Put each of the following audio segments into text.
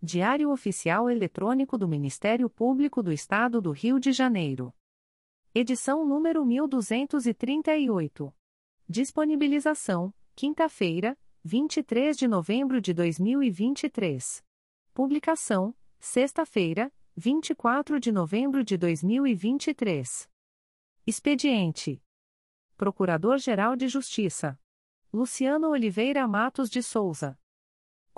Diário Oficial Eletrônico do Ministério Público do Estado do Rio de Janeiro. Edição número 1238. Disponibilização: quinta-feira, 23 de novembro de 2023. Publicação: sexta-feira, 24 de novembro de 2023. Expediente: Procurador-Geral de Justiça Luciano Oliveira Matos de Souza.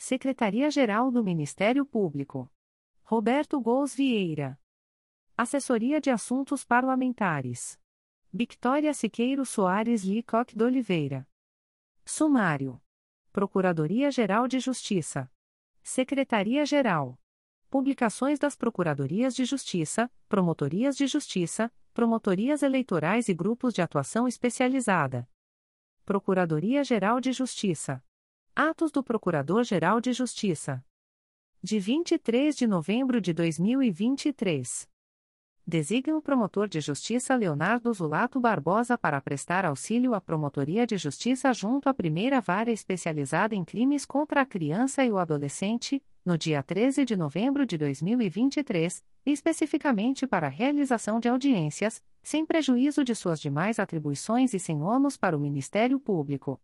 Secretaria-Geral do Ministério Público. Roberto Gous Vieira. Assessoria de Assuntos Parlamentares. Victoria Siqueiro Soares Licoque de Oliveira. Sumário. Procuradoria-Geral de Justiça. Secretaria-Geral. Publicações das Procuradorias de Justiça, Promotorias de Justiça, Promotorias Eleitorais e Grupos de Atuação Especializada. Procuradoria-Geral de Justiça. Atos do Procurador-Geral de Justiça. De 23 de novembro de 2023. Designa o promotor de justiça Leonardo Zulato Barbosa para prestar auxílio à Promotoria de Justiça junto à primeira vara especializada em crimes contra a criança e o adolescente, no dia 13 de novembro de 2023, especificamente para a realização de audiências, sem prejuízo de suas demais atribuições e sem ônus para o Ministério Público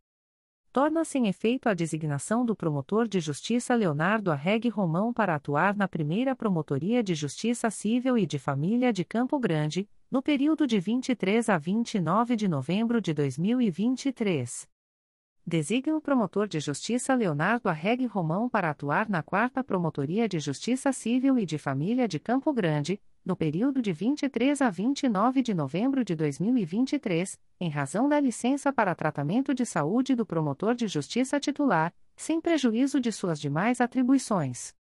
torna-se em efeito a designação do promotor de justiça Leonardo Arregue Romão para atuar na primeira Promotoria de Justiça Civil e de Família de Campo Grande, no período de 23 a 29 de novembro de 2023. Designa o promotor de justiça Leonardo Arregue Romão para atuar na quarta Promotoria de Justiça Civil e de Família de Campo Grande, no período de 23 a 29 de novembro de 2023, em razão da licença para tratamento de saúde do promotor de justiça titular, sem prejuízo de suas demais atribuições.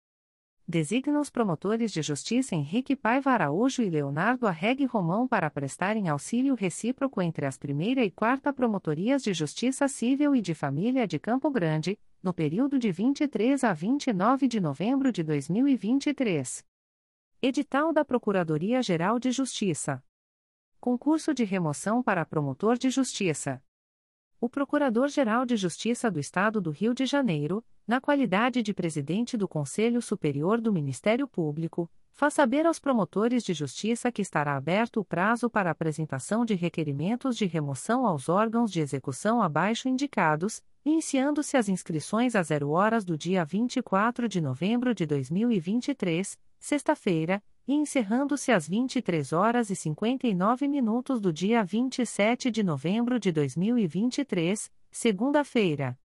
Designa os promotores de justiça Henrique Paiva Araújo e Leonardo Arregue Romão para prestarem auxílio recíproco entre as primeira e quarta promotorias de justiça civil e de família de Campo Grande, no período de 23 a 29 de novembro de 2023. Edital da Procuradoria-Geral de Justiça. Concurso de remoção para promotor de justiça. O Procurador-Geral de Justiça do Estado do Rio de Janeiro, na qualidade de presidente do Conselho Superior do Ministério Público, faz saber aos promotores de justiça que estará aberto o prazo para apresentação de requerimentos de remoção aos órgãos de execução abaixo indicados, iniciando-se as inscrições a zero horas do dia 24 de novembro de 2023 sexta-feira, e encerrando-se às 23 horas e 59 minutos do dia 27 de novembro de 2023, segunda-feira.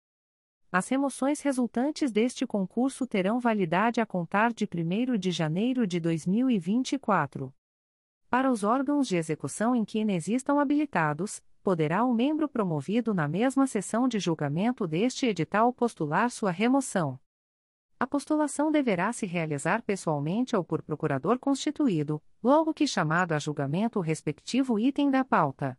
As remoções resultantes deste concurso terão validade a contar de 1 de janeiro de 2024. Para os órgãos de execução em que inexistam habilitados, poderá o membro promovido na mesma sessão de julgamento deste edital postular sua remoção. A postulação deverá se realizar pessoalmente ou por procurador constituído, logo que chamado a julgamento o respectivo item da pauta.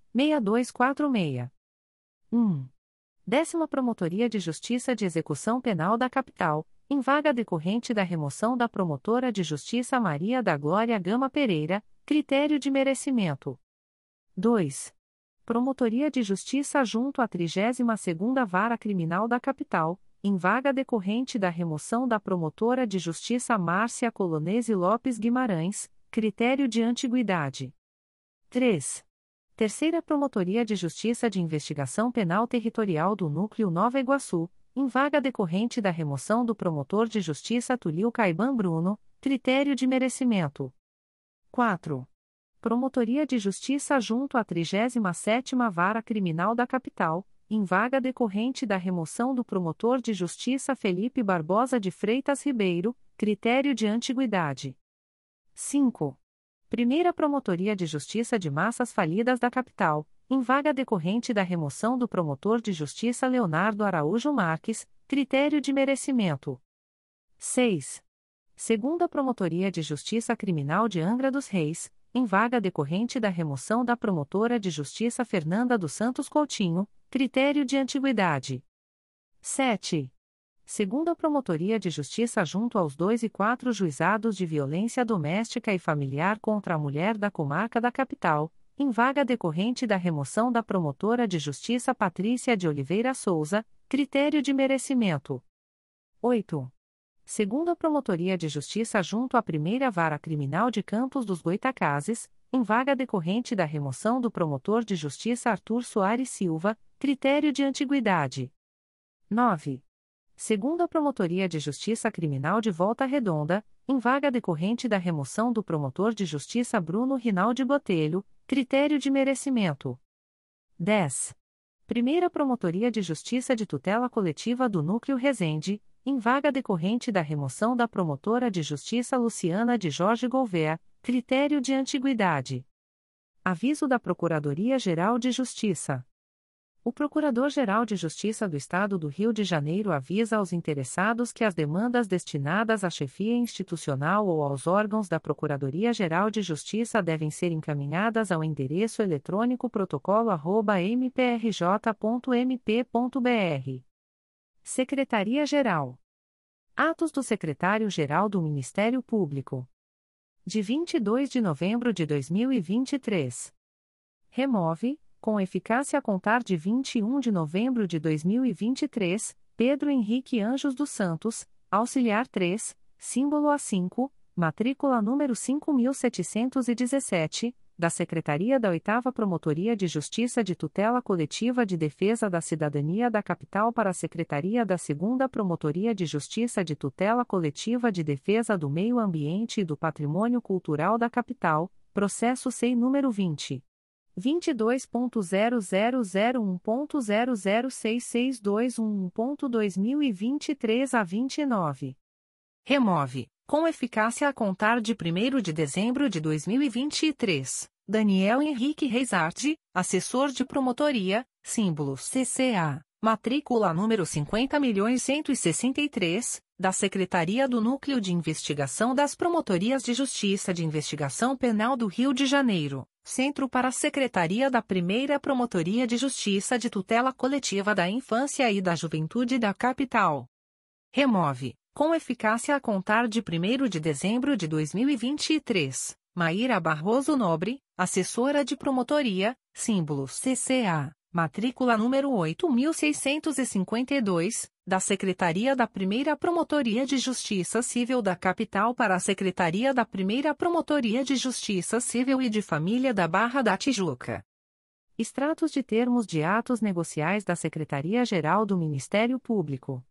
2510-6246. 1. Décima Promotoria de Justiça de Execução Penal da Capital, em vaga decorrente da remoção da promotora de justiça Maria da Glória Gama Pereira, critério de merecimento. 2. Promotoria de Justiça junto à 32ª Vara Criminal da Capital, em vaga decorrente da remoção da promotora de justiça Márcia Colonese Lopes Guimarães, critério de antiguidade. 3. Terceira Promotoria de Justiça de Investigação Penal Territorial do Núcleo Nova Iguaçu, em vaga decorrente da remoção do promotor de justiça Tulio Caiban Bruno, critério de merecimento. 4. Promotoria de Justiça junto à 37ª Vara Criminal da Capital, em vaga decorrente da remoção do promotor de justiça Felipe Barbosa de Freitas Ribeiro, critério de antiguidade. 5. Primeira Promotoria de Justiça de Massas Falidas da Capital, em vaga decorrente da remoção do promotor de justiça Leonardo Araújo Marques, critério de merecimento. 6. Segunda Promotoria de Justiça Criminal de Angra dos Reis, em vaga decorrente da remoção da promotora de justiça Fernanda dos Santos Coutinho, critério de antiguidade. 7. Segunda Promotoria de Justiça junto aos dois e quatro juizados de violência doméstica e familiar contra a mulher da comarca da capital, em vaga decorrente da remoção da promotora de justiça Patrícia de Oliveira Souza, critério de merecimento. 8. Segunda Promotoria de Justiça junto à Primeira Vara Criminal de Campos dos Goitacazes, em vaga decorrente da remoção do promotor de justiça Arthur Soares Silva, critério de antiguidade. 9 segundo a Promotoria de Justiça Criminal de Volta Redonda, em vaga decorrente da remoção do promotor de justiça Bruno Rinaldi Botelho, critério de merecimento. 10. Primeira Promotoria de Justiça de Tutela Coletiva do Núcleo Resende, em vaga decorrente da remoção da promotora de justiça Luciana de Jorge Gouveia, critério de antiguidade. Aviso da Procuradoria-Geral de Justiça. O Procurador-Geral de Justiça do Estado do Rio de Janeiro avisa aos interessados que as demandas destinadas à chefia institucional ou aos órgãos da Procuradoria-Geral de Justiça devem ser encaminhadas ao endereço eletrônico protocolo@mprj.mp.br. Secretaria-Geral. Atos do Secretário-Geral do Ministério Público. De 22 de novembro de 2023. Remove com eficácia a contar de 21 de novembro de 2023, Pedro Henrique Anjos dos Santos, auxiliar 3, símbolo A5, matrícula número 5717, da Secretaria da 8 Promotoria de Justiça de Tutela Coletiva de Defesa da Cidadania da Capital para a Secretaria da 2 Promotoria de Justiça de Tutela Coletiva de Defesa do Meio Ambiente e do Patrimônio Cultural da Capital, processo SEI número 20 22.0001.0066211.2023 a 29. Remove, com eficácia a contar de 1 de dezembro de 2023, Daniel Henrique Reisardi, assessor de promotoria, símbolo CCA, matrícula número 50.163, da Secretaria do Núcleo de Investigação das Promotorias de Justiça de Investigação Penal do Rio de Janeiro Centro para a Secretaria da Primeira Promotoria de Justiça de Tutela Coletiva da Infância e da Juventude da Capital. Remove, com eficácia a contar de 1 de dezembro de 2023, Maíra Barroso Nobre, assessora de promotoria, símbolo CCA, matrícula número 8652, da Secretaria da Primeira Promotoria de Justiça Civil da Capital para a Secretaria da Primeira Promotoria de Justiça Civil e de Família da Barra da Tijuca. Extratos de termos de atos negociais da Secretaria-Geral do Ministério Público.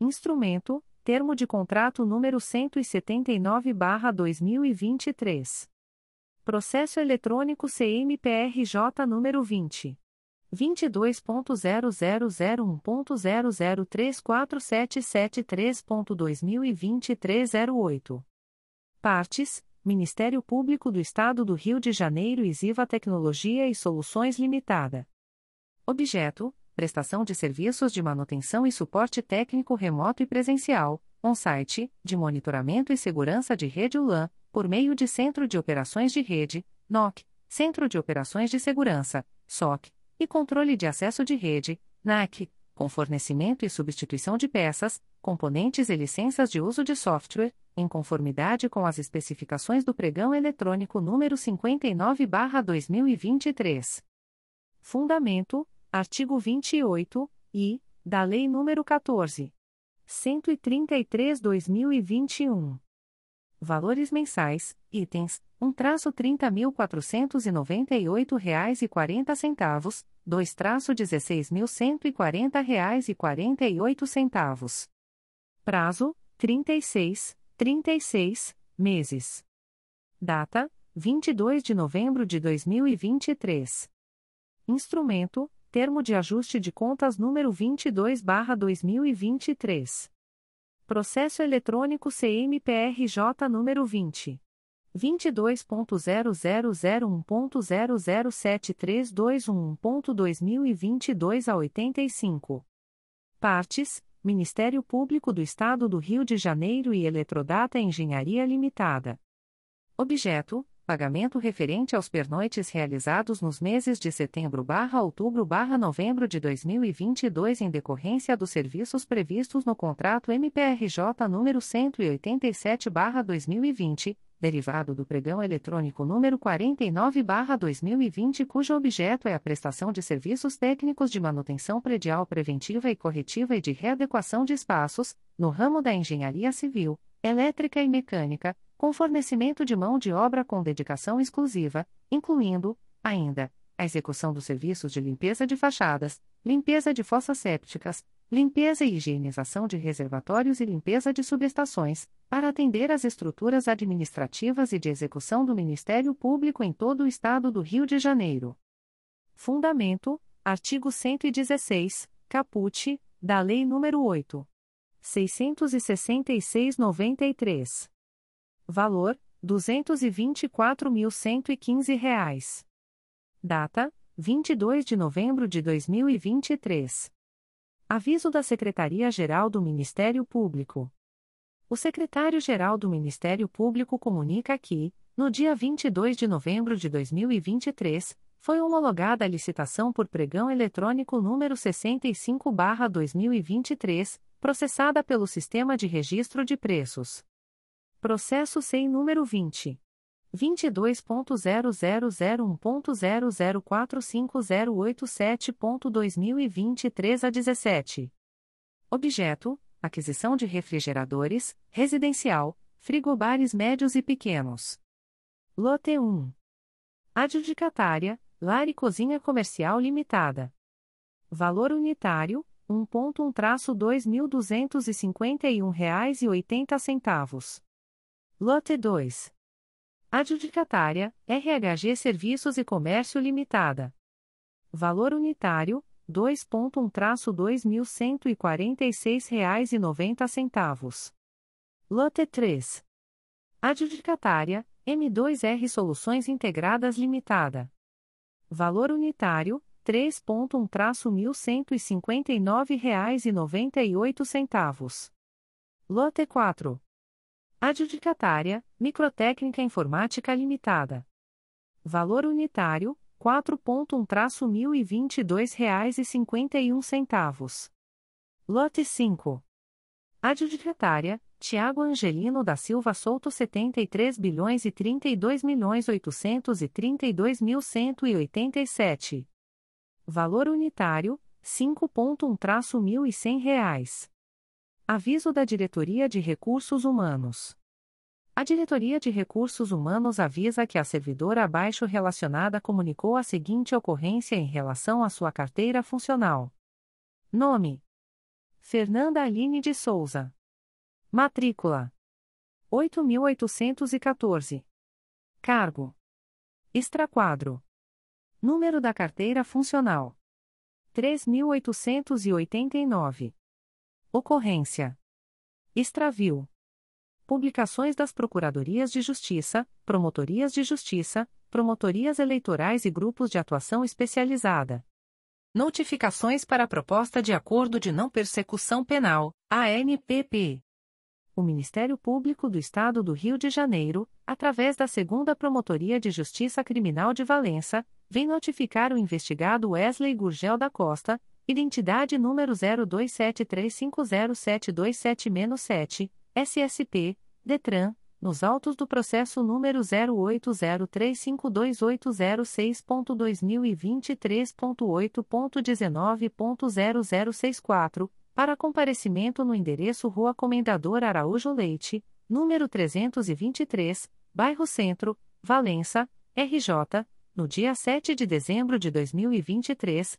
Instrumento: Termo de contrato número 179/2023. Processo eletrônico CMPRJ número 20 22.0001.0034773.2023 08. Partes: Ministério Público do Estado do Rio de Janeiro e Ziva Tecnologia e Soluções Limitada. Objeto: prestação de serviços de manutenção e suporte técnico remoto e presencial, on-site, de monitoramento e segurança de rede ULAN, por meio de Centro de Operações de Rede, NOC, Centro de Operações de Segurança, SOC, e Controle de Acesso de Rede, NAC, com fornecimento e substituição de peças, componentes e licenças de uso de software, em conformidade com as especificações do pregão eletrônico número 59/2023. Fundamento: artigo 28 e da Lei nº 14. 133/2021. Valores mensais, itens, 1 traço R$ 30.498,40, 2 traço R$ 16.140,48. Prazo, 36, 36, meses. Data, 22 de novembro de 2023. Instrumento, Termo de Ajuste de Contas número 22-2023. Processo eletrônico CMPRJ número 20. 22.0001.0073211.2022 a 85. Partes: Ministério Público do Estado do Rio de Janeiro e Eletrodata Engenharia Limitada. Objeto: pagamento referente aos pernoites realizados nos meses de setembro barra outubro barra novembro de 2022 em decorrência dos serviços previstos no contrato MPRJ número 187 barra 2020, derivado do pregão eletrônico número 49 barra 2020 cujo objeto é a prestação de serviços técnicos de manutenção predial preventiva e corretiva e de readequação de espaços, no ramo da engenharia civil, elétrica e mecânica, com fornecimento de mão de obra com dedicação exclusiva, incluindo, ainda, a execução dos serviços de limpeza de fachadas, limpeza de fossas sépticas, limpeza e higienização de reservatórios e limpeza de subestações, para atender às estruturas administrativas e de execução do Ministério Público em todo o Estado do Rio de Janeiro. Fundamento: artigo 116, caput, da Lei nº 8. 666-93. Valor: R$ 224.115. Data: 22 de novembro de 2023. Aviso da Secretaria-Geral do Ministério Público. O secretário-geral do Ministério Público comunica que, no dia 22 de novembro de 2023, foi homologada a licitação por pregão eletrônico número 65/2023, processada pelo Sistema de Registro de Preços. Processo SEI número 20. 22.0001.0045087.2023 a 17. Objeto: aquisição de refrigeradores, residencial, frigobares médios e pequenos. Lote 1. Adjudicatária: Lar e Cozinha Comercial Limitada. Valor unitário: 1.1-2.251,80 reais. Lote 2. Adjudicatária: RHG Serviços e Comércio Limitada. Valor unitário: 2.1-2.146,90 reais. Lote 3. Adjudicatária: M2R Soluções Integradas Limitada. Valor unitário: 3.1-1.159,98 reais. Lote 4. Adjudicatária: Microtécnica Informática Limitada. Valor unitário: R$ 4.1-1.022,51 reais. Lote 5. Adjudicatária: Tiago Angelino da Silva Souto 73 bilhões e 32 milhões 832 mil 187. Valor unitário: R$ 5.1-1.100 reais. Aviso da Diretoria de Recursos Humanos. A Diretoria de Recursos Humanos avisa que a servidora abaixo relacionada comunicou a seguinte ocorrência em relação à sua carteira funcional. Nome: Fernanda Aline de Souza. Matrícula: 8814. Cargo: Extraquadro. Número da carteira funcional: 3889. Ocorrência: Extravio. Publicações das Procuradorias de Justiça, Promotorias de Justiça, Promotorias Eleitorais e Grupos de Atuação Especializada. Notificações para a Proposta de Acordo de Não Persecução Penal, ANPP. O Ministério Público do Estado do Rio de Janeiro, através da Segunda Promotoria de Justiça Criminal de Valença, vem notificar o investigado Wesley Gurgel da Costa, identidade número 0273507277-7, SSP, DETRAN, nos autos do processo número 080352806.2023.8.19.0064, para comparecimento no endereço Rua Comendador Araújo Leite, número 323, Bairro Centro, Valença, RJ, no dia 7 de dezembro de 2023,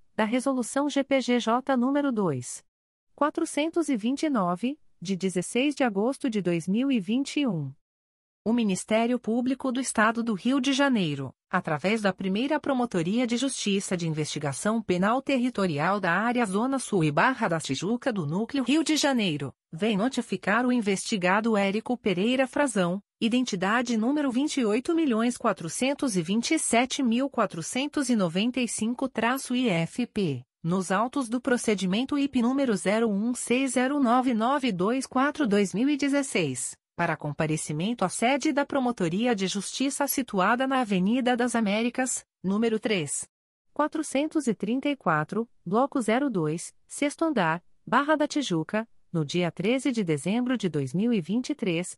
da Resolução GPGJ nº 2. 429, de 16 de agosto de 2021. O Ministério Público do Estado do Rio de Janeiro, através da primeira Promotoria de Justiça de Investigação Penal Territorial da Área Zona Sul e Barra da Tijuca do Núcleo Rio de Janeiro, vem notificar o investigado Érico Pereira Frazão, identidade número 28.427.495-IFP nos autos do procedimento IP número 01609924-2016, para comparecimento à sede da Promotoria de Justiça situada na Avenida das Américas, número 3. 434, Bloco 02, Sexto Andar, Barra da Tijuca, no dia 13 de dezembro de 2023,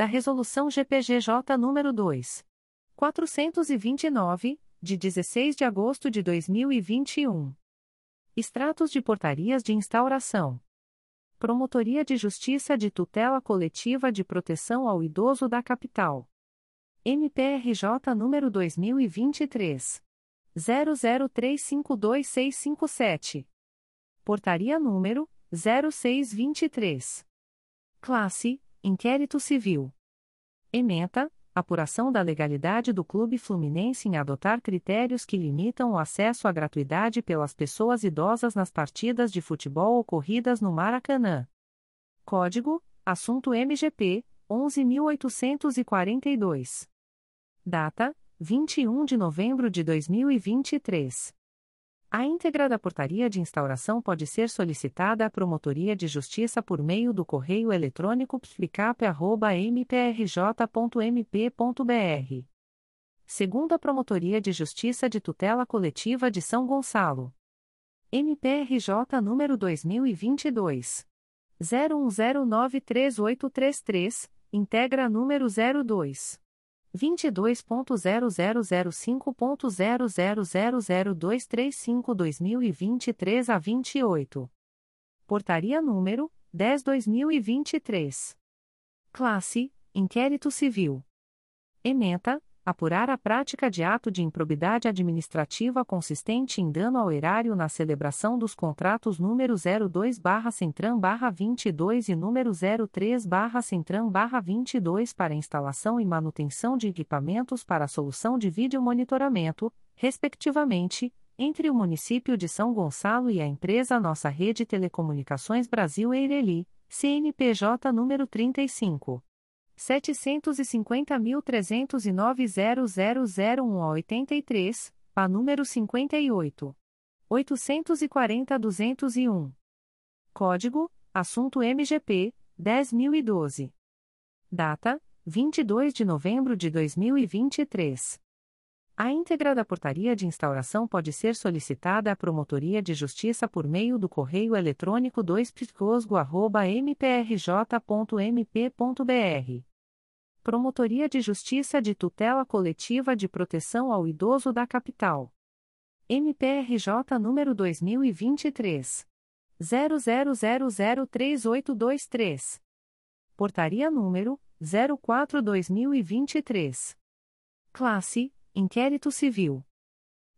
da Resolução GPGJ nº 2. 429, de 16 de agosto de 2021. Extratos de portarias de instauração. Promotoria de Justiça de Tutela Coletiva de Proteção ao Idoso da Capital. MPRJ número 2023 00352657. Portaria número 0623. Classe: Inquérito Civil. Ementa: apuração da legalidade do Clube Fluminense em adotar critérios que limitam o acesso à gratuidade pelas pessoas idosas nas partidas de futebol ocorridas no Maracanã. Código: Assunto MGP 11842. Data: 21 de novembro de 2023. A íntegra da portaria de instauração pode ser solicitada à Promotoria de Justiça por meio do correio eletrônico psicap.mprj.mp.br. Segundo a Promotoria de Justiça de Tutela Coletiva de São Gonçalo. MPRJ número 2022. 01093833, integra número 02. 22.0005.0000235-2023 a 28. Portaria número 10/2023. Classe: Inquérito Civil. Ementa: apurar a prática de ato de improbidade administrativa consistente em dano ao erário na celebração dos contratos número 02/Centram/22 e número 03/Centram/22 para instalação e manutenção de equipamentos para solução de vídeo monitoramento, respectivamente, entre o município de São Gonçalo e a empresa Nossa Rede Telecomunicações Brasil Eireli, CNPJ número 35 750.309.00001 a número 58. 840-201. Código: assunto MGP 10012. Data: 22 de novembro de 2023. A íntegra da portaria de instauração pode ser solicitada à Promotoria de Justiça por meio do correio eletrônico 2 mprj.mp.br. Promotoria de Justiça de Tutela Coletiva de Proteção ao Idoso da Capital. MPRJ número 2023 00003823. Portaria número 04/2023. Classe Inquérito Civil.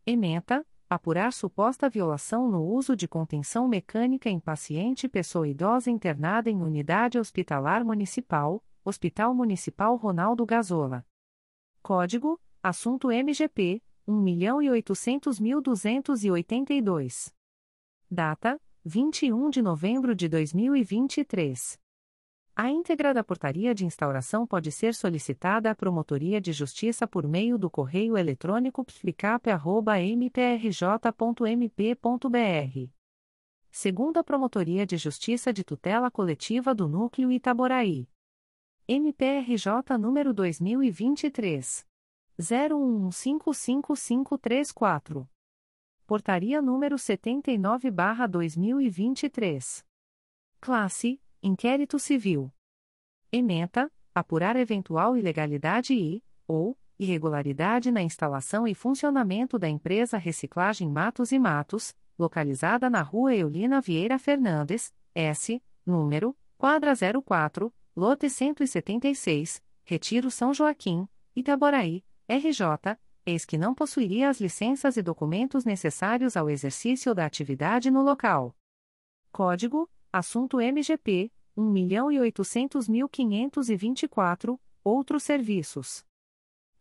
Ementa: apurar suposta violação no uso de contenção mecânica em paciente pessoa idosa internada em unidade hospitalar municipal, Hospital Municipal Ronaldo Gazola. Código: Assunto MGP 1.800.282. Data: 21 de novembro de 2023. A íntegra da portaria de instauração pode ser solicitada à Promotoria de Justiça por meio do correio eletrônico psicap.mprj.mp.br. Segundo a Promotoria de Justiça de Tutela Coletiva do Núcleo Itaboraí. MPRJ número 2023. 01155534. Portaria número 79-2023. Classe Inquérito Civil. Ementa, apurar eventual ilegalidade e, ou, irregularidade na instalação e funcionamento da empresa Reciclagem Matos e Matos, localizada na Rua Eulina Vieira Fernandes, S, número, quadra 04, lote 176, Retiro São Joaquim, Itaboraí, RJ, eis que não possuiria as licenças e documentos necessários ao exercício da atividade no local. Código Assunto MGP 1.800.524, outros serviços.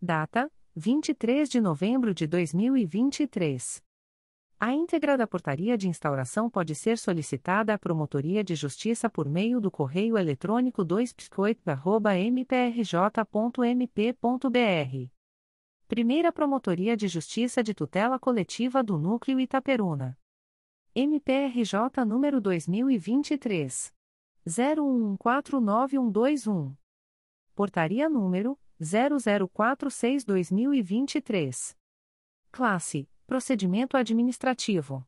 Data: 23 de novembro de 2023. A íntegra da portaria de instauração pode ser solicitada à Promotoria de Justiça por meio do correio eletrônico 2 mprj.mp.br. Primeira Promotoria de Justiça de Tutela Coletiva do Núcleo Itaperuna. MPRJ número 2023 01149121. Portaria número 0046/2023. Classe: Procedimento administrativo.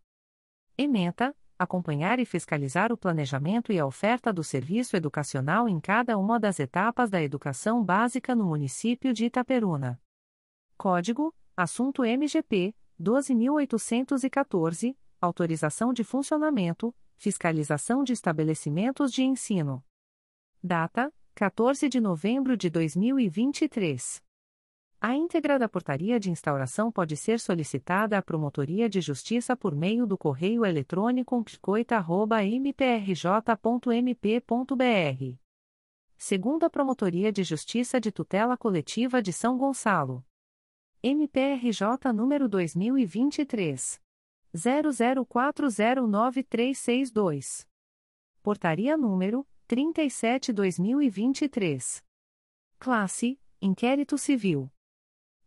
Ementa: acompanhar e fiscalizar o planejamento e a oferta do serviço educacional em cada uma das etapas da educação básica no município de Itaperuna. Código: Assunto MGP 12814 autorização de funcionamento, fiscalização de estabelecimentos de ensino. Data: 14 de novembro de 2023. A íntegra da portaria de instauração pode ser solicitada à Promotoria de Justiça por meio do correio eletrônico psicoita.mprj.mp.br. Segundo a Promotoria de Justiça de Tutela Coletiva de São Gonçalo. MPRJ número 2023 00409362. Portaria número 37/2023. Classe: Inquérito Civil.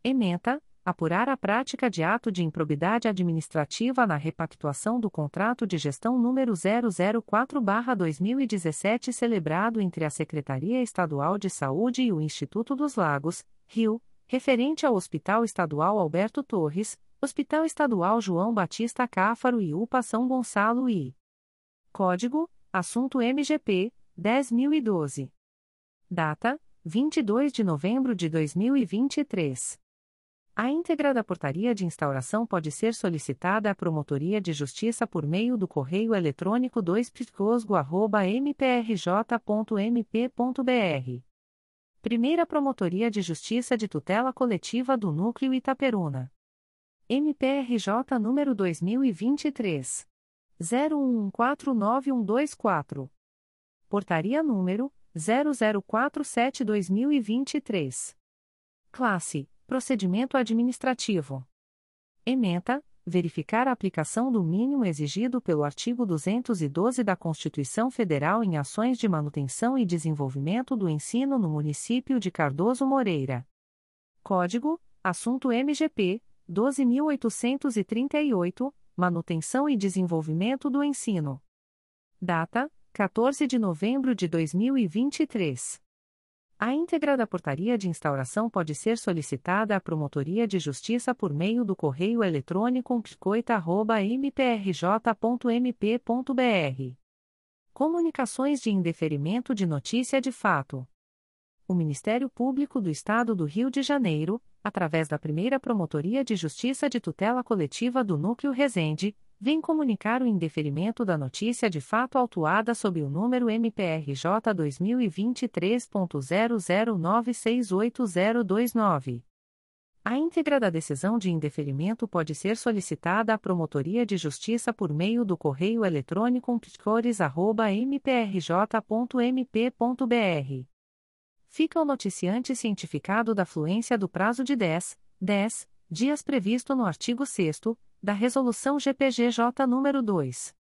Ementa: apurar a prática de ato de improbidade administrativa na repactuação do contrato de gestão número 004/2017 celebrado entre a Secretaria Estadual de Saúde e o Instituto dos Lagos, Rio, referente ao Hospital Estadual Alberto Torres Hospital Estadual João Batista Cáfaro e UPA São Gonçalo I. Código: Assunto MGP 10012. Data: 22 de novembro de 2023. A íntegra da portaria de instauração pode ser solicitada à Promotoria de Justiça por meio do correio eletrônico 2 mprj.mp.br. Primeira Promotoria de Justiça de Tutela Coletiva do Núcleo Itaperuna. MPRJ número 2023 01149124. Portaria número 0047/2023. Classe: Procedimento administrativo. Ementa: verificar a aplicação do mínimo exigido pelo artigo 212 da Constituição Federal em ações de manutenção e desenvolvimento do ensino no município de Cardoso Moreira. Código: Assunto MGP 12.838, Manutenção e Desenvolvimento do Ensino. Data: 14 de novembro de 2023. A íntegra da portaria de instauração pode ser solicitada à Promotoria de Justiça por meio do correio eletrônico psicoita.mprj.mp.br. Comunicações de indeferimento de notícia de fato. O Ministério Público do Estado do Rio de Janeiro, através da primeira Promotoria de Justiça de Tutela Coletiva do Núcleo Resende, vem comunicar o indeferimento da notícia de fato autuada sob o número MPRJ 2023.00968029. A íntegra da decisão de indeferimento pode ser solicitada à Promotoria de Justiça por meio do correio eletrônico picores.mprj.mp.br. Fica o noticiante cientificado da fluência do prazo de 10, 10 dias previsto no artigo 6 da Resolução GPGJ nº 2.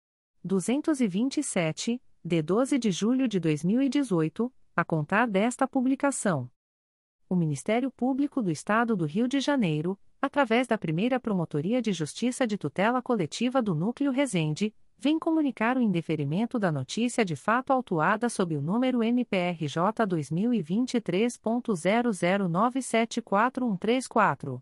227, de 12 de julho de 2018, a contar desta publicação. O Ministério Público do Estado do Rio de Janeiro, através da primeira Promotoria de Justiça de Tutela Coletiva do Núcleo Resende, vem comunicar o indeferimento da notícia de fato autuada sob o número MPRJ 2023.00974134.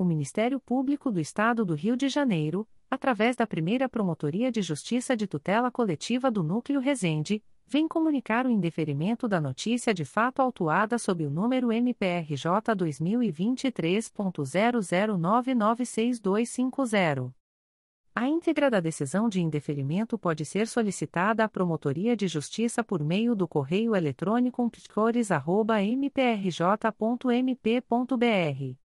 o Ministério Público do Estado do Rio de Janeiro, através da primeira Promotoria de Justiça de Tutela Coletiva do Núcleo Resende, vem comunicar o indeferimento da notícia de fato autuada sob o número MPRJ 2023.00996250. A íntegra da decisão de indeferimento pode ser solicitada à Promotoria de Justiça por meio do correio eletrônico picores.mprj.mp.br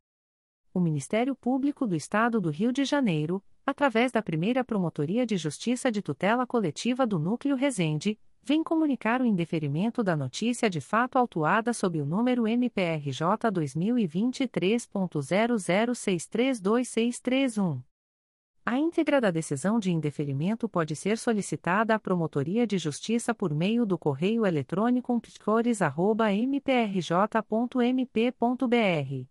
O Ministério Público do Estado do Rio de Janeiro, através da primeira Promotoria de Justiça de Tutela Coletiva do Núcleo Resende, vem comunicar o indeferimento da notícia de fato autuada sob o número MPRJ 2023.00632631. A íntegra da decisão de indeferimento pode ser solicitada à Promotoria de Justiça por meio do correio eletrônico picores.mprj.mp.br.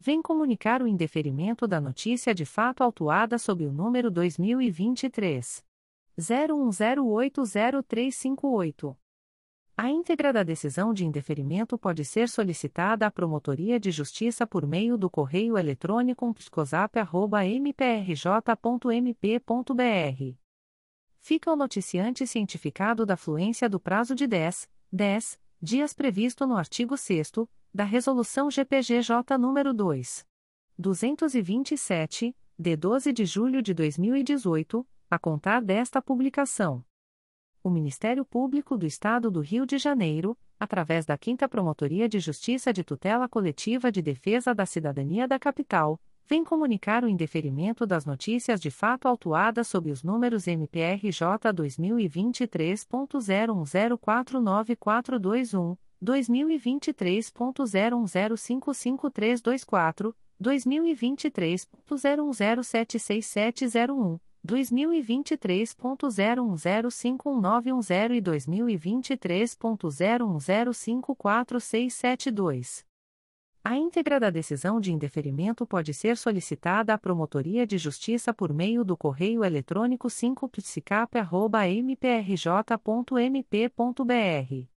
vem comunicar o indeferimento da notícia de fato autuada sob o número 2023. 01080358. A íntegra da decisão de indeferimento pode ser solicitada à Promotoria de Justiça por meio do correio eletrônico psicosap.mprj.mp.br. Fica o noticiante cientificado da fluência do prazo de 10, 10 dias previsto no artigo 6 da Resolução GPGJ nº 2. 227, de 12 de julho de 2018, a contar desta publicação. O Ministério Público do Estado do Rio de Janeiro, através da 5 Promotoria de Justiça de Tutela Coletiva de Defesa da Cidadania da Capital, vem comunicar o indeferimento das notícias de fato autuadas sob os números MPRJ 2023.01049421, 2023.01055324, 2023.01076701. 2023.01051910 e 2023.01054672. A íntegra da decisão de indeferimento pode ser solicitada à Promotoria de Justiça por meio do correio eletrônico 5psicap.mprj.mp.br.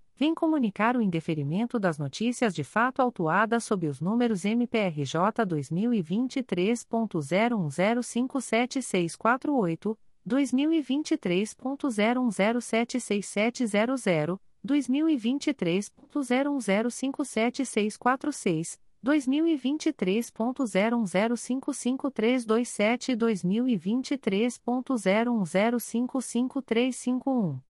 vem comunicar o indeferimento das notícias de fato autuadas sob os números MPRJ 2023.01057648, 2023.01076700, 2023.01057646, 2023.01055327 e 2023.01055351.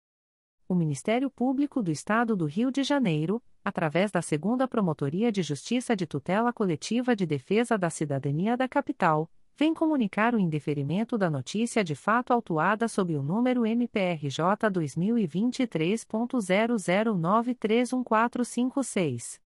o Ministério Público do Estado do Rio de Janeiro, através da Segunda Promotoria de Justiça de Tutela Coletiva de Defesa da Cidadania da Capital, vem comunicar o indeferimento da notícia de fato autuada sob o número MPRJ 2023.00931456.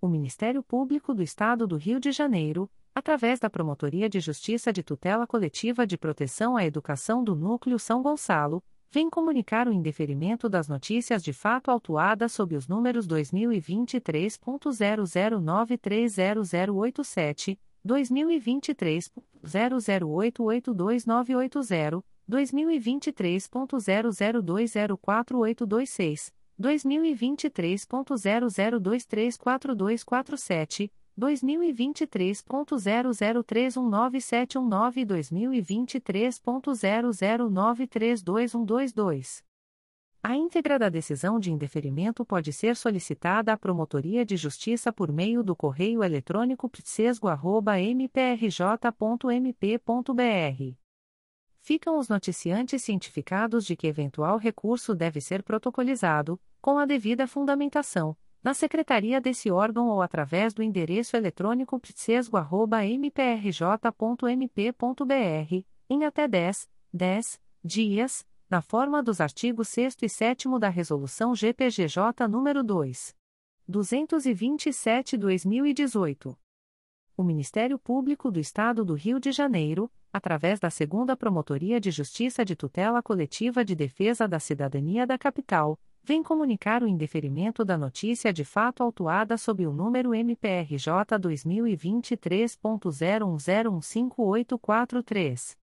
O Ministério Público do Estado do Rio de Janeiro, através da Promotoria de Justiça de Tutela Coletiva de Proteção à Educação do Núcleo São Gonçalo, vem comunicar o indeferimento das notícias de fato autuadas sob os números 2023.00930087, 2023.00882980, 2023.00204826, 2023.00234247, 2023.00319719 e 2023.00932122. A íntegra da decisão de indeferimento pode ser solicitada à Promotoria de Justiça por meio do correio eletrônico ptsesgo.mprj.mp.br ficam os noticiantes cientificados de que eventual recurso deve ser protocolizado, com a devida fundamentação, na secretaria desse órgão ou através do endereço eletrônico ptsesgo.mprj.mp.br, em até 10, 10 dias, na forma dos artigos 6 e 7 da Resolução GPGJ nº 2. 227-2018. O Ministério Público do Estado do Rio de Janeiro, através da Segunda Promotoria de Justiça de Tutela Coletiva de Defesa da Cidadania da Capital, vem comunicar o indeferimento da notícia de fato autuada sob o número MPRJ 2023.01015843.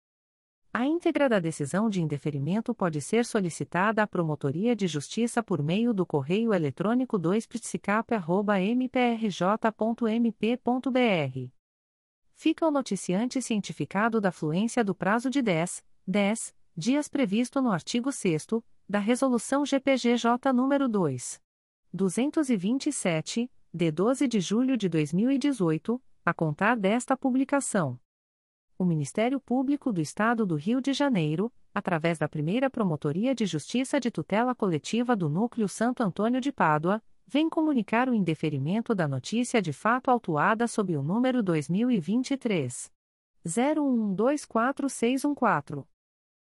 A íntegra da decisão de indeferimento pode ser solicitada à Promotoria de Justiça por meio do correio eletrônico 2psicap.mprj.mp.br fica o noticiante cientificado da fluência do prazo de 10, 10 dias previsto no artigo 6 da Resolução GPGJ nº 2. 227, de 12 de julho de 2018, a contar desta publicação. O Ministério Público do Estado do Rio de Janeiro, através da primeira Promotoria de Justiça de Tutela Coletiva do Núcleo Santo Antônio de Pádua, vem comunicar o indeferimento da notícia de fato autuada sob o número 2023 01124614.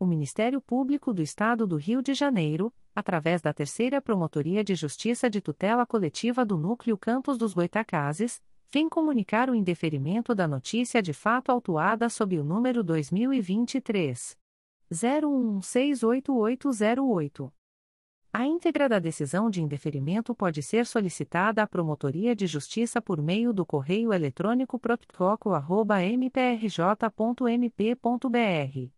O Ministério Público do Estado do Rio de Janeiro, através da Terceira Promotoria de Justiça de Tutela Coletiva do Núcleo Campos dos Goitacazes, vem comunicar o indeferimento da notícia de fato autuada sob o número 2023 01168808. A íntegra da decisão de indeferimento pode ser solicitada à Promotoria de Justiça por meio do correio eletrônico proptoco.mprj.mp.br.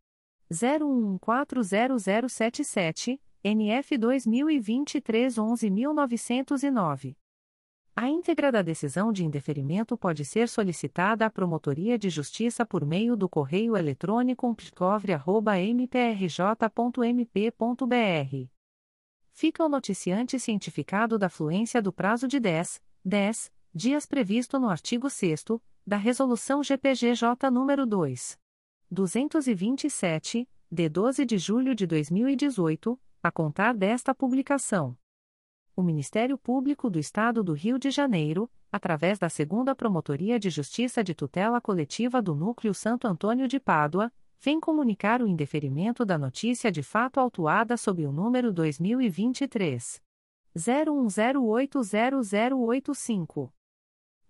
01140077, NF 2023 11909. A íntegra da decisão de indeferimento pode ser solicitada à Promotoria de Justiça por meio do correio eletrônico psicovre.mprj.mp.br. Fica o noticiante cientificado da fluência do prazo de 10, 10 dias previsto no artigo 6 da Resolução GPGJ nº 2. 227, de 12 de julho de 2018, a contar desta publicação. O Ministério Público do Estado do Rio de Janeiro, através da Segunda Promotoria de Justiça de Tutela Coletiva do Núcleo Santo Antônio de Pádua, vem comunicar o indeferimento da notícia de fato autuada sob o número 2023 01080085.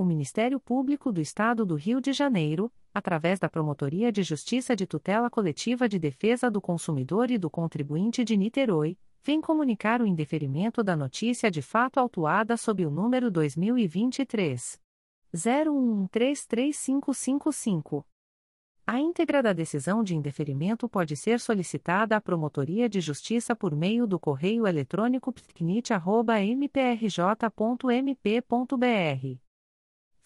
O Ministério Público do Estado do Rio de Janeiro, através da Promotoria de Justiça de Tutela Coletiva de Defesa do Consumidor e do Contribuinte de Niterói, vem comunicar o indeferimento da notícia de fato autuada sob o número 2023 01133555. A íntegra da decisão de indeferimento pode ser solicitada à Promotoria de Justiça por meio do correio eletrônico ptnit.mprj.mp.br.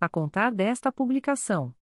a contar desta publicação.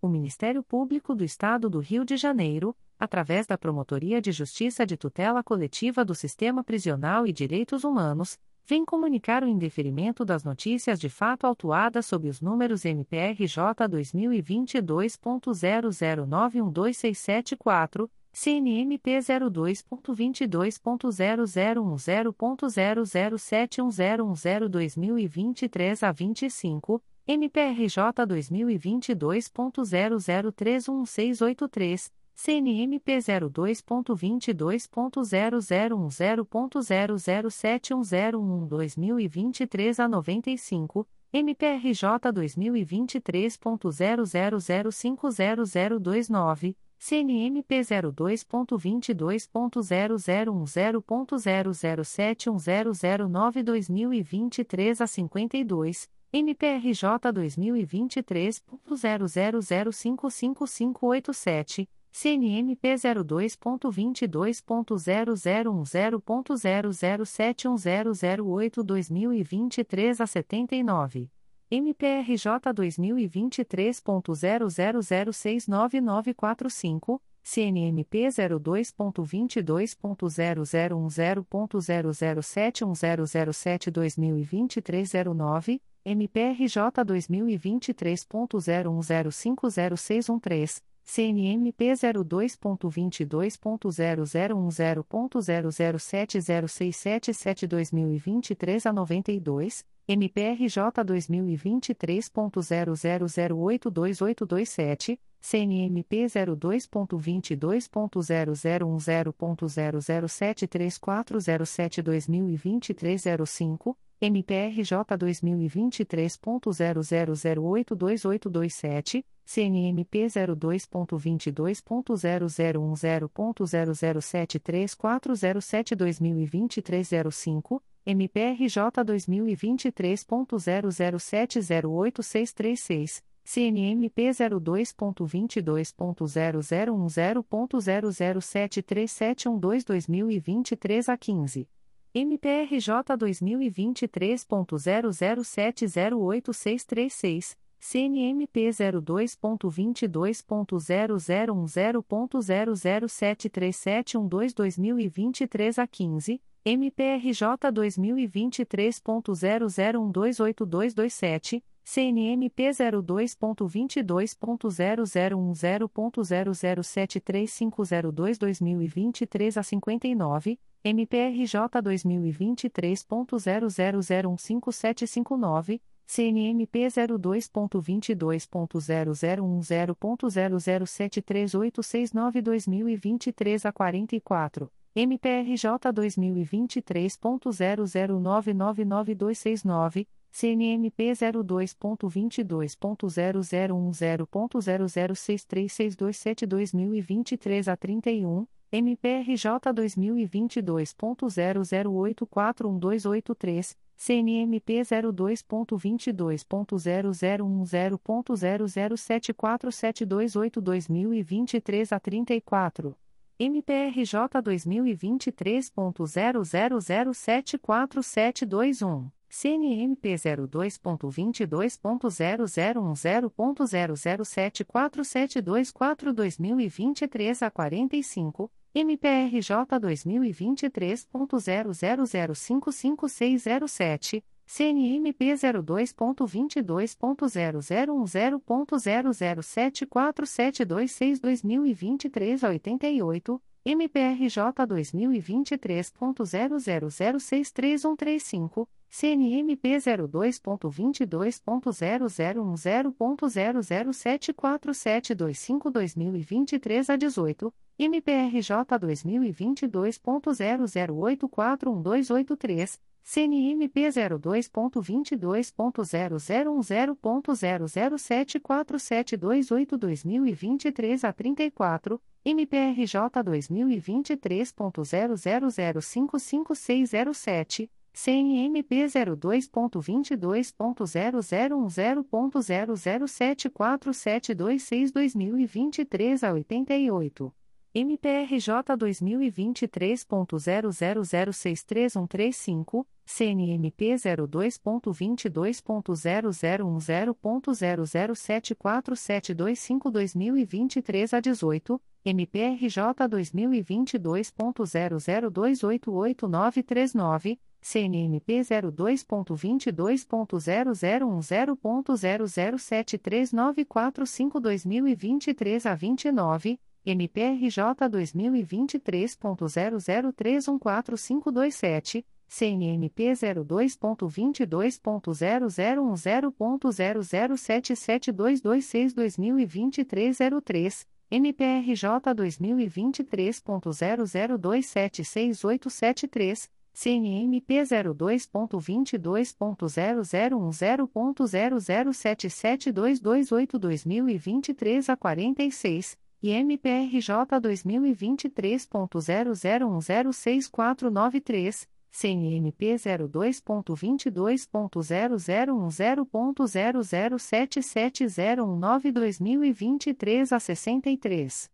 O Ministério Público do Estado do Rio de Janeiro, através da Promotoria de Justiça de Tutela Coletiva do Sistema Prisional e Direitos Humanos, vem comunicar o indeferimento das notícias de fato autuadas sob os números MPRJ 2022.00912674, CNMP 02.22.0010.00710102023 a 25, MPRJ 2022.00311683, CNMP 02.22.0010.0071001 2023 a 95, MPRJ 2023.00050029, CNMP 02.22.0010.0071009 2023 a 52, MPRJ 2023.00055587, CNMP 02.22.0010.0071008-2023 a 79. MPRJ 2023.00069945, CNMP 02.22.0010.0071007-2023 09, MPRJ 2023.01050613, CNMP 02.22.0010.0070677 a 92, MPRJ 2023.00082827, CNMP 02.22.0010.0073407 05, MPRJ 2023.00082827, CNMP 02.22.0010.0073407 2023 05, MPRJ 2023.00708636, CNMP 02.22.0010.0073712 2023 a 15. MPRJ 2023.00708636, CNMP 02.22.0010.0073712 2023 a 15, MPRJ 2023.00128227, CNMP 02.22.0010.0073502 2023 a 59, MPRJ 2023.00015759, CNMP 02.22.0010.0073869 2023 a 44. MPRJ 2023.00999269, CNMP 02.22.0010.0063627 2023 a 31, MPRJ 2022.00841283, CNMP 02.22.0010.0074728 2023 a 34. MPRJ 2023.00074721, CNMP 02.22.0010.007472472 2023 a 45, MPRJ 2023.00055607, CNMP 02.22.0010.0074726 2023 a 88, MPRJ 2023.00063135, CNMP 02.22.0010.0074725 2023 a 18, MPRJ 2022.00841283, CNMP 02.22.0010.0074728 2023 a 34, MPRJ 2023.00055607, CNMP 02.22.0010.0074726 2023 a 88. MPRJ 2023.00063135, CNMP 02.22.0010.0074725 2023 a 18, MPRJ 2022.00288939, CNMP 02.22.0010.0073945 2023 a 29, MPRJ 2023.00314527, CNMP 02.22.0010.0077226 2023 03, MPRJ 2023.00276873, CNMP 02.22.0010.0077228 2023 a 46, e MPRJ 2023.00106493, CNMP 02.22.0010.0077019 2023 a 63.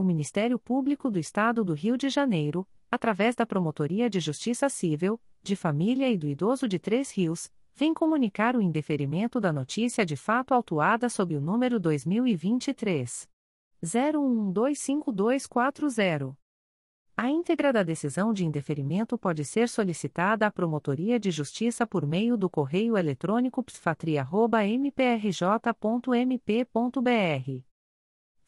O Ministério Público do Estado do Rio de Janeiro, através da Promotoria de Justiça Civil, de Família e do Idoso de Três Rios, vem comunicar o indeferimento da notícia de fato autuada sob o número 2023 01125240. A íntegra da decisão de indeferimento pode ser solicitada à Promotoria de Justiça por meio do correio eletrônico psfatria.mprj.mp.br.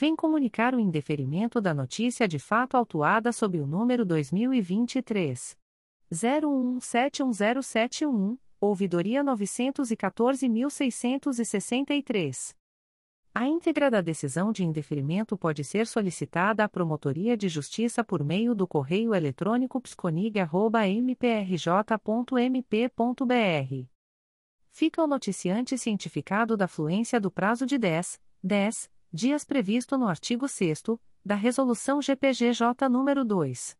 vem comunicar o indeferimento da notícia de fato autuada sob o número 2023 01171071, ouvidoria 914.663. A íntegra da decisão de indeferimento pode ser solicitada à Promotoria de Justiça por meio do correio eletrônico psconig.mprj.mp.br. Fica o noticiante cientificado da fluência do prazo de 10, 10 dias previsto no artigo 6 da Resolução GPGJ nº 2.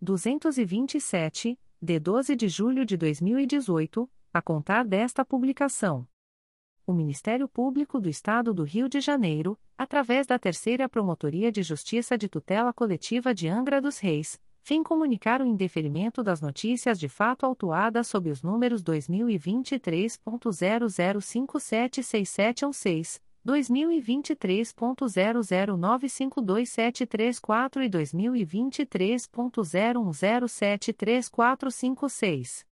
227, de 12 de julho de 2018, a contar desta publicação. O Ministério Público do Estado do Rio de Janeiro, através da Terceira Promotoria de Justiça de Tutela Coletiva de Angra dos Reis, vem comunicar o indeferimento das notícias de fato autuadas sob os números 2023.00576716, 2023.00952734 e 2023.01073456.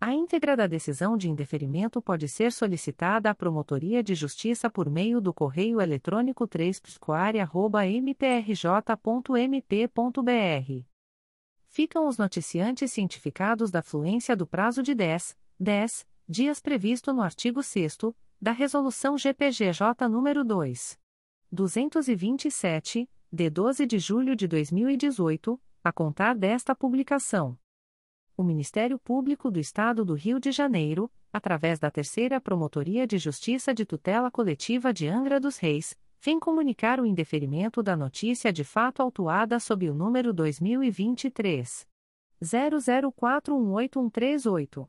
A íntegra da decisão de indeferimento pode ser solicitada à Promotoria de Justiça por meio do correio eletrônico 3 mprj.mp.br. Ficam os noticiantes cientificados da fluência do prazo de 10, 10 dias previsto no artigo 6 da Resolução GPGJ nº 2. 227, de 12 de julho de 2018, a contar desta publicação o Ministério Público do Estado do Rio de Janeiro, através da Terceira Promotoria de Justiça de Tutela Coletiva de Angra dos Reis, vem comunicar o indeferimento da notícia de fato autuada sob o número 2023 00418138.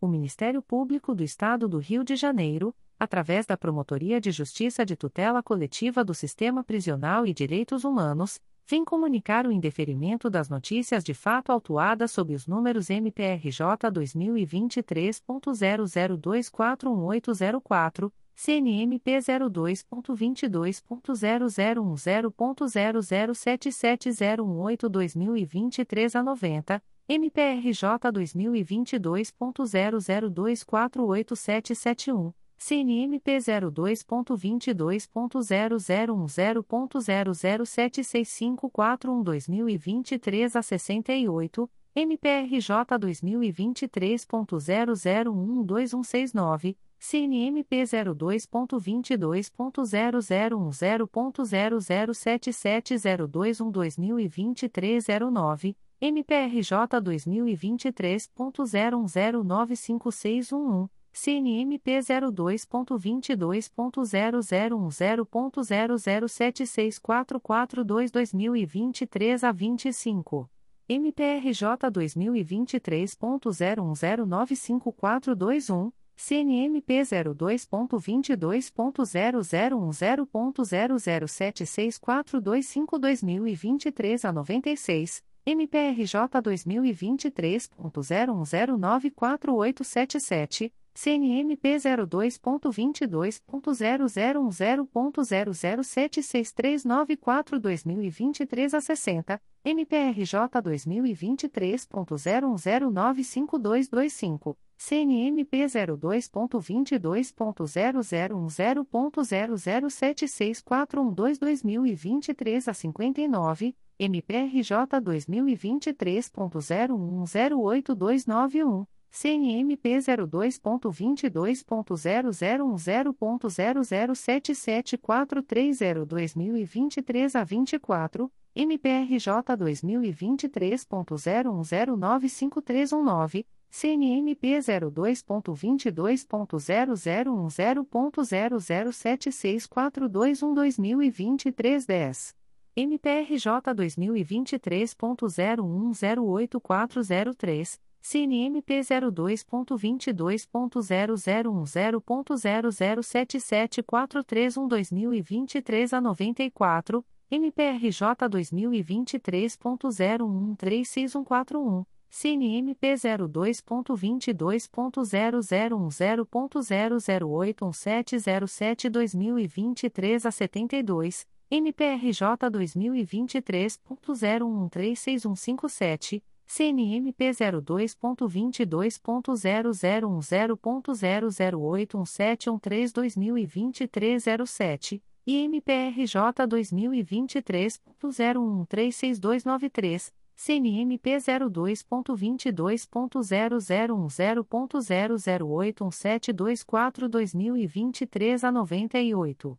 O Ministério Público do Estado do Rio de Janeiro, através da Promotoria de Justiça de Tutela Coletiva do Sistema Prisional e Direitos Humanos, vem comunicar o indeferimento das notícias de fato autuadas sob os números MPRJ 2023.00241804, CNMP 02.22.0010.0077018-2023 a 90, MPRJ 2022.00248771. CNMP 02.22.0010.0076541-2023 a 68, MPRJ 2023.00112169, CNMP 02.22.0010.0077021-2023 09, MPRJ 2023.01095611. CNMP 02.22.0010.0076442-2023 a 25. MPRJ 2023.01095421, CNMP 02.22.0010.0076425-2023 a 96, MPRJ 2023.01094877, CNMP 02.22.0010.0076394-2023 a 60, MPRJ 2023.01095225, CNMP 02.22.0010.0076412-2023 a 59, MPRJ 2023.01108291, CNMP 02.22.0010.0077430-2023 a 24, MPRJ 2023.01095319, CNMP 02.22.0010.0076421-2023 10. MPRJ 2023.01084003 CNMP 02.22.0010.0077431-2023 a 94, MPRJ 2023.01136141, CNMP 02.22.0010.0081707-2023 a 72, MPRJ 2023.01366157, CNMP 02.22.0010.0081713-2023 07, e MPRJ 2023.01366293, CNMP 02.22.0010.0081724-2023 a 98.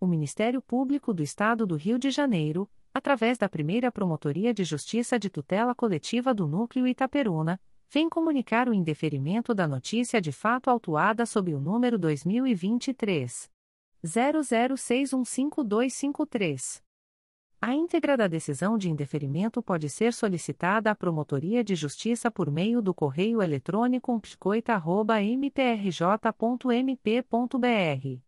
o Ministério Público do Estado do Rio de Janeiro, através da primeira Promotoria de Justiça de Tutela Coletiva do Núcleo Itaperuna, vem comunicar o indeferimento da notícia de fato autuada sob o número 2023. 00615253. A íntegra da decisão de indeferimento pode ser solicitada à Promotoria de Justiça por meio do correio eletrônico psicoita.mprj.mp.br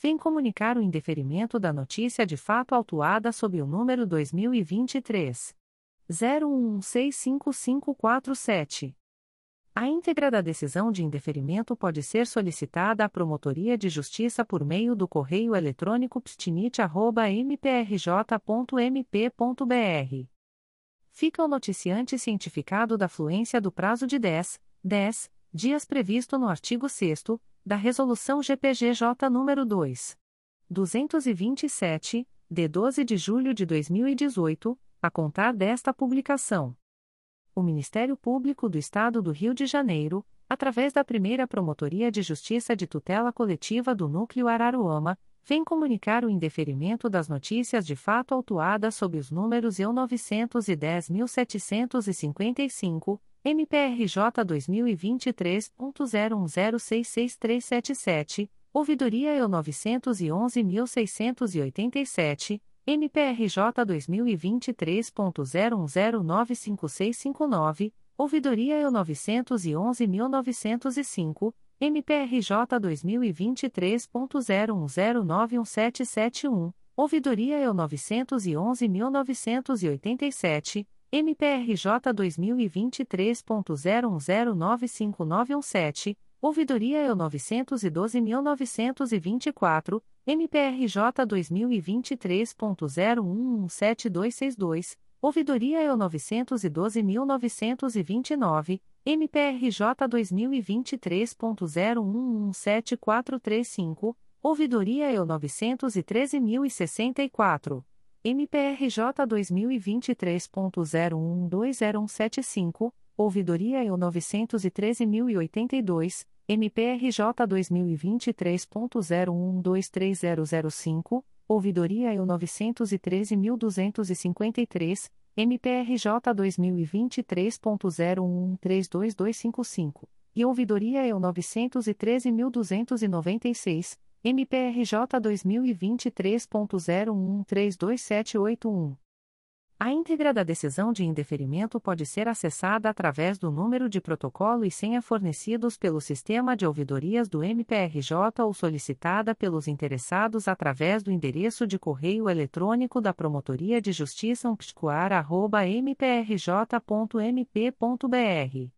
vem comunicar o indeferimento da notícia de fato autuada sob o número 2023 01165547. A íntegra da decisão de indeferimento pode ser solicitada à Promotoria de Justiça por meio do correio eletrônico pstinite.mprj.mp.br. Fica o noticiante cientificado da fluência do prazo de 10, 10 dias previsto no artigo 6 da Resolução GPGJ nº 2. 227, de 12 de julho de 2018, a contar desta publicação. O Ministério Público do Estado do Rio de Janeiro, através da primeira Promotoria de Justiça de Tutela Coletiva do Núcleo Araruama, vem comunicar o indeferimento das notícias de fato autuadas sob os números EU 910.755, MPRJ 2023.01066377, ouvidoria EU 911.687, MPRJ 2023.01095659, ouvidoria EU 911.905, MPRJ 2023.01091771, ouvidoria EU 911.987, MPRJ 2023.01095917, ouvidoria EU 912.924, MPRJ 2023.0117262, ouvidoria eu 912.929, MPRJ 2023.0117435, ouvidoria eu 913.064. MPRJ 2023.0120175, ouvidoria eu 913.082, MPRJ 2023.0123005, ouvidoria eu 913.253, MPRJ 2023.0132255, e ouvidoria eu 913.296, MPRJ 2023.0132781. A íntegra da decisão de indeferimento pode ser acessada através do número de protocolo e senha fornecidos pelo sistema de ouvidorias do MPRJ ou solicitada pelos interessados através do endereço de correio eletrônico da Promotoria de Justiça umpticoar.mprj.mp.br.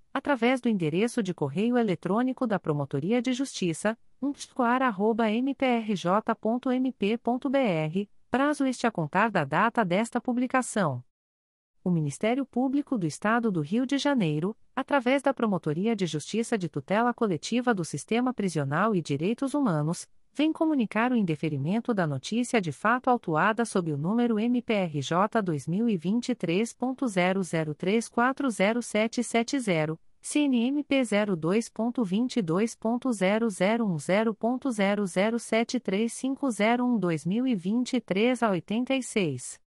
através do endereço de correio eletrônico da Promotoria de Justiça, umpticoar.mprj.mp.br prazo este a contar da data desta publicação. O Ministério Público do Estado do Rio de Janeiro, através da Promotoria de Justiça de Tutela Coletiva do Sistema Prisional e Direitos Humanos, vem comunicar o indeferimento da notícia de fato autuada sob o número MPRJ 2023.00340770. CNMP 02.22.0010.0073501-2023 a 86.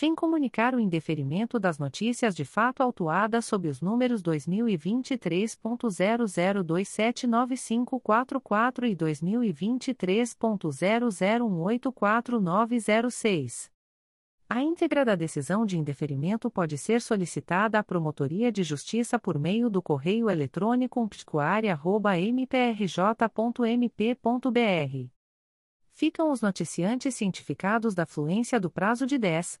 vem comunicar o indeferimento das notícias de fato autuadas sob os números 2023.00279544 e 2023.00184906. A íntegra da decisão de indeferimento pode ser solicitada à Promotoria de Justiça por meio do correio eletrônico pticoaria.mprj.mp.br. Ficam os noticiantes cientificados da fluência do prazo de 10,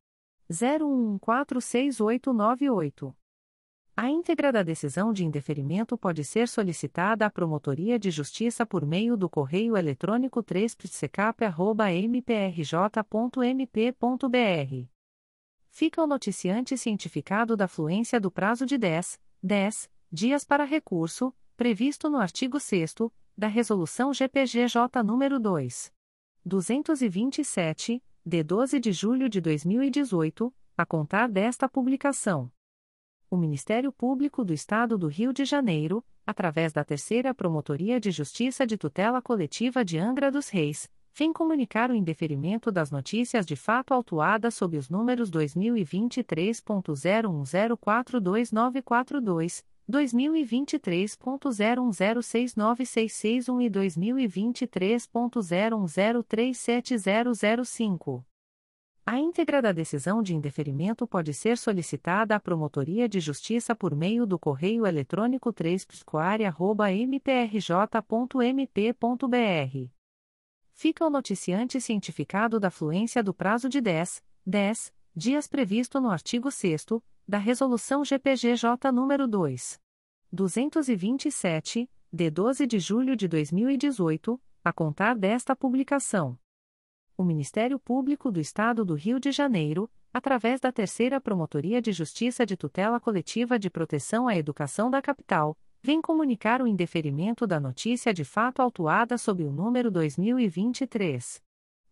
01146898. A íntegra da decisão de indeferimento pode ser solicitada à Promotoria de Justiça por meio do correio eletrônico 3psecap.mprj.mp.br fica o noticiante cientificado da fluência do prazo de 10, 10 dias para recurso, previsto no artigo 6 da Resolução GPGJ nº 2. 227, de 12 de julho de 2018, a contar desta publicação. O Ministério Público do Estado do Rio de Janeiro, através da Terceira Promotoria de Justiça de Tutela Coletiva de Angra dos Reis, vem comunicar o indeferimento das notícias de fato autuadas sob os números 2023.01042942, 2023.01069661 e 2023.01037005. A íntegra da decisão de indeferimento pode ser solicitada à Promotoria de Justiça por meio do correio eletrônico 3 mprj.mp.br fica o noticiante cientificado da fluência do prazo de 10, 10 dias previsto no artigo 6 da Resolução GPGJ nº 2. 227, de 12 de julho de 2018, a contar desta publicação. O Ministério Público do Estado do Rio de Janeiro, através da Terceira Promotoria de Justiça de Tutela Coletiva de Proteção à Educação da Capital, vem comunicar o indeferimento da notícia de fato autuada sob o número 2023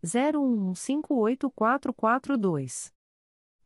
01158442.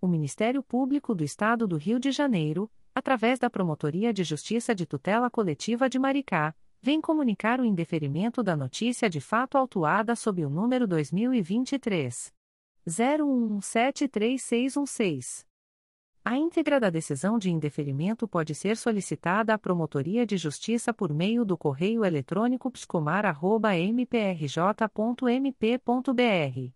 O Ministério Público do Estado do Rio de Janeiro, através da Promotoria de Justiça de Tutela Coletiva de Maricá, vem comunicar o indeferimento da notícia de fato autuada sob o número 2023 01173616. A íntegra da decisão de indeferimento pode ser solicitada à Promotoria de Justiça por meio do correio eletrônico pscomar.mprj.mp.br.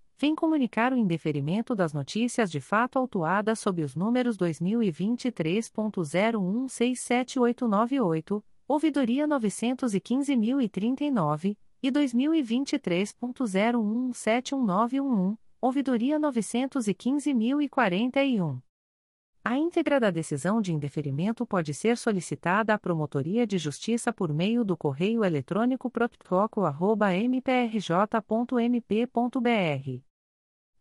vem comunicar o indeferimento das notícias de fato autuadas sob os números 2023.01678898, ouvidoria 915.039, e 2023.01719111, ouvidoria 915.041. A íntegra da decisão de indeferimento pode ser solicitada à Promotoria de Justiça por meio do correio eletrônico proptoco.mprj.mp.br.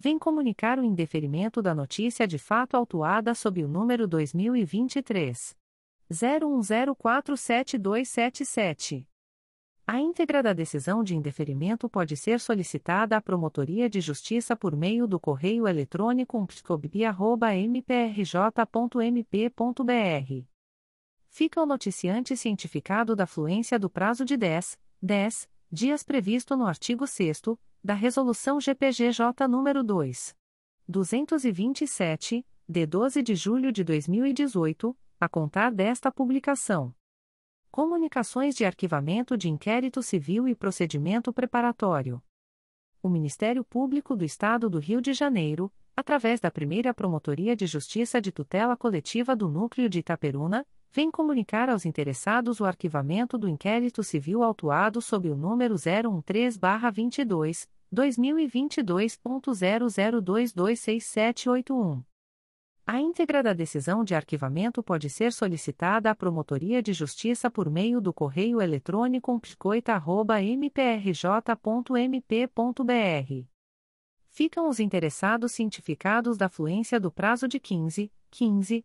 vem comunicar o indeferimento da notícia de fato autuada sob o número 2023 01047277. A íntegra da decisão de indeferimento pode ser solicitada à Promotoria de Justiça por meio do correio eletrônico psicobia.mprj.mp.br fica o noticiante cientificado da fluência do prazo de 10, 10 dias previsto no artigo 6 da Resolução GPGJ nº 2. 227, de 12 de julho de 2018, a contar desta publicação. Comunicações de arquivamento de inquérito civil e procedimento preparatório. O Ministério Público do Estado do Rio de Janeiro, através da primeira Promotoria de Justiça de Tutela Coletiva do Núcleo de Itaperuna, vem comunicar aos interessados o arquivamento do inquérito civil autuado sob o número 013-22, 2022.00226781. A íntegra da decisão de arquivamento pode ser solicitada à Promotoria de Justiça por meio do correio eletrônico psicoita.mprj.mp.br. Ficam os interessados cientificados da fluência do prazo de 15, 15,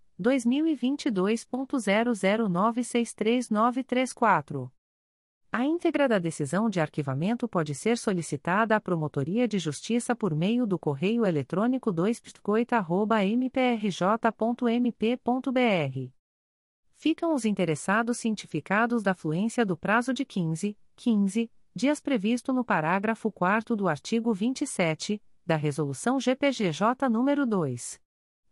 2022.00963934. A íntegra da decisão de arquivamento pode ser solicitada à Promotoria de Justiça por meio do correio eletrônico 2 mprj.mp.br. Ficam os interessados cientificados da fluência do prazo de 15, 15 dias previsto no parágrafo 4 do artigo 27 da Resolução GPGJ nº 2.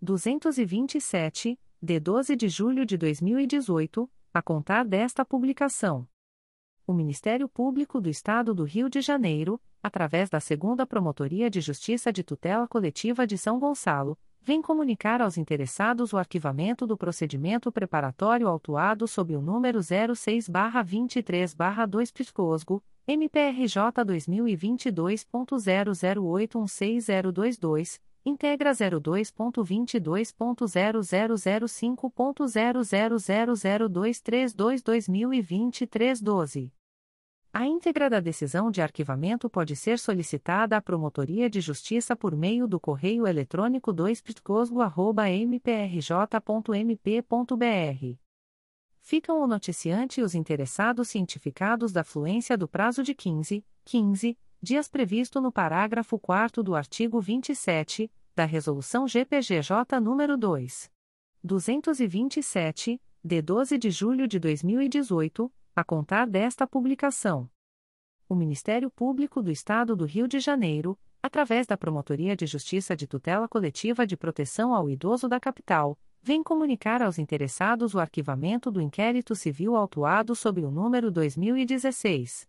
227, de 12 de julho de 2018, a contar desta publicação. O Ministério Público do Estado do Rio de Janeiro, através da Segunda Promotoria de Justiça de Tutela Coletiva de São Gonçalo, vem comunicar aos interessados o arquivamento do procedimento preparatório autuado sob o número 06-23-2 Piscosgo, MPRJ 2022.00816022, integra 02.22.0005.0000232 2023 a íntegra da decisão de arquivamento pode ser solicitada à Promotoria de Justiça por meio do correio eletrônico 2 mprj.mp.br. Ficam o noticiante e os interessados cientificados da fluência do prazo de 15, 15 dias previsto no parágrafo 4 do artigo 27 da Resolução GPGJ nº 2. 227, de 12 de julho de 2018 a contar desta publicação. O Ministério Público do Estado do Rio de Janeiro, através da Promotoria de Justiça de Tutela Coletiva de Proteção ao Idoso da Capital, vem comunicar aos interessados o arquivamento do inquérito civil autuado sob o número 2016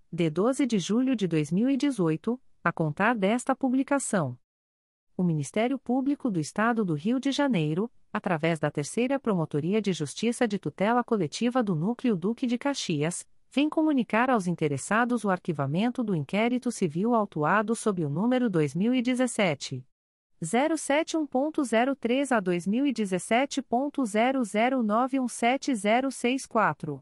de 12 de julho de 2018 a contar desta publicação. O Ministério Público do Estado do Rio de Janeiro, através da Terceira Promotoria de Justiça de Tutela Coletiva do Núcleo Duque de Caxias, vem comunicar aos interessados o arquivamento do inquérito civil autuado sob o número 2017 071.03 a 2017.00917064.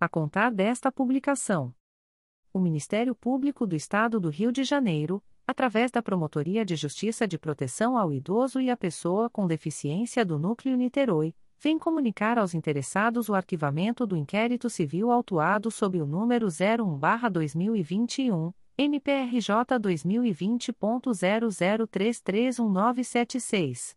a contar desta publicação. O Ministério Público do Estado do Rio de Janeiro, através da Promotoria de Justiça de Proteção ao Idoso e à Pessoa com Deficiência do Núcleo Niterói, vem comunicar aos interessados o arquivamento do inquérito civil autuado sob o número 01-2021, MPRJ 2020.00331976.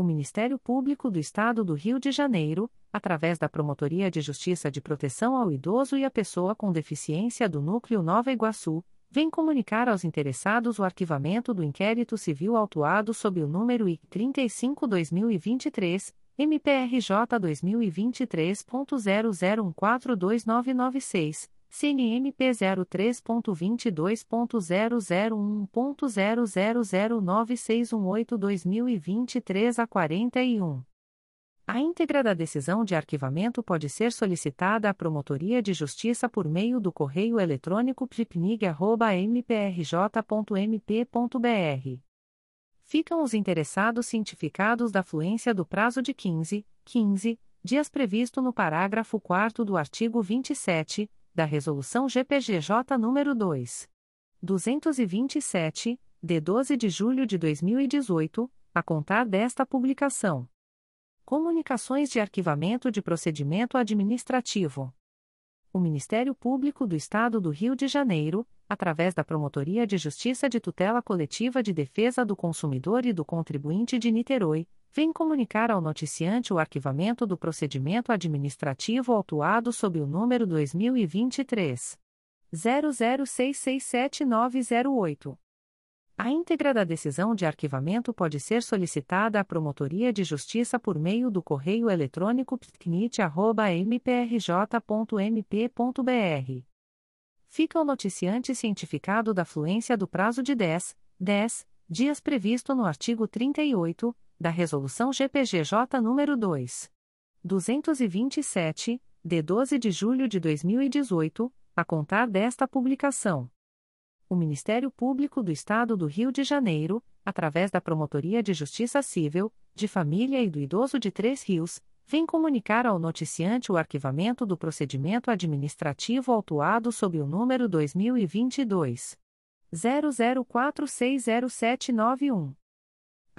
o Ministério Público do Estado do Rio de Janeiro, através da Promotoria de Justiça de Proteção ao Idoso e à Pessoa com Deficiência do Núcleo Nova Iguaçu, vem comunicar aos interessados o arquivamento do inquérito civil autuado sob o número I 35-2023, MPRJ 2023.00142996, CNMP 03.22.0001.0009618-2023 a 41. A íntegra da decisão de arquivamento pode ser solicitada à Promotoria de Justiça por meio do correio eletrônico pipnig.mprj.mp.br ficam os interessados cientificados da fluência do prazo de 15, 15 dias previsto no parágrafo 4 do artigo 27 da Resolução GPGJ nº 2. 227, de 12 de julho de 2018, a contar desta publicação. Comunicações de arquivamento de procedimento administrativo. O Ministério Público do Estado do Rio de Janeiro, através da Promotoria de Justiça de Tutela Coletiva de Defesa do Consumidor e do Contribuinte de Niterói, vem comunicar ao noticiante o arquivamento do procedimento administrativo autuado sob o número 2023 00667908. A íntegra da decisão de arquivamento pode ser solicitada à Promotoria de Justiça por meio do correio eletrônico ptknit.mprj.mp.br. Fica o noticiante cientificado da fluência do prazo de 10, 10 dias previsto no artigo 38 da Resolução GPGJ nº 2. 227, de 12 de julho de 2018, a contar desta publicação o Ministério Público do Estado do Rio de Janeiro, através da Promotoria de Justiça Civil, de Família e do Idoso de Três Rios, vem comunicar ao noticiante o arquivamento do procedimento administrativo autuado sob o número 2022 00460791.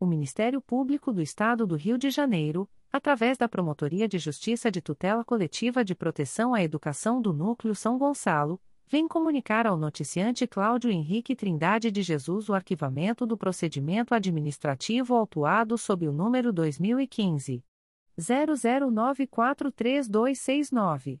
O Ministério Público do Estado do Rio de Janeiro, através da Promotoria de Justiça de Tutela Coletiva de Proteção à Educação do Núcleo São Gonçalo, vem comunicar ao noticiante Cláudio Henrique Trindade de Jesus o arquivamento do procedimento administrativo autuado sob o número 2015 00943269.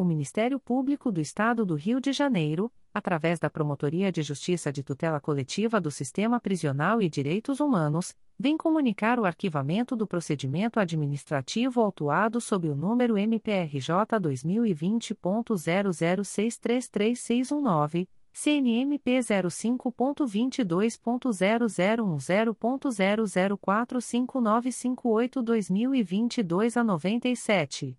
O Ministério Público do Estado do Rio de Janeiro, através da Promotoria de Justiça de Tutela Coletiva do Sistema Prisional e Direitos Humanos, vem comunicar o arquivamento do procedimento administrativo autuado sob o número MPRJ 2020.00633619, CNMP 05.22.0010.0045958-2022 a 97.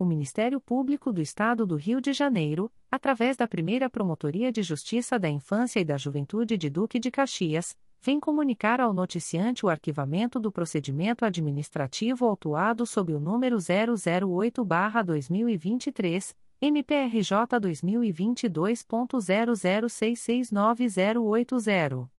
o Ministério Público do Estado do Rio de Janeiro, através da primeira Promotoria de Justiça da Infância e da Juventude de Duque de Caxias, vem comunicar ao noticiante o arquivamento do procedimento administrativo autuado sob o número 008-2023, MPRJ 2022.00669080.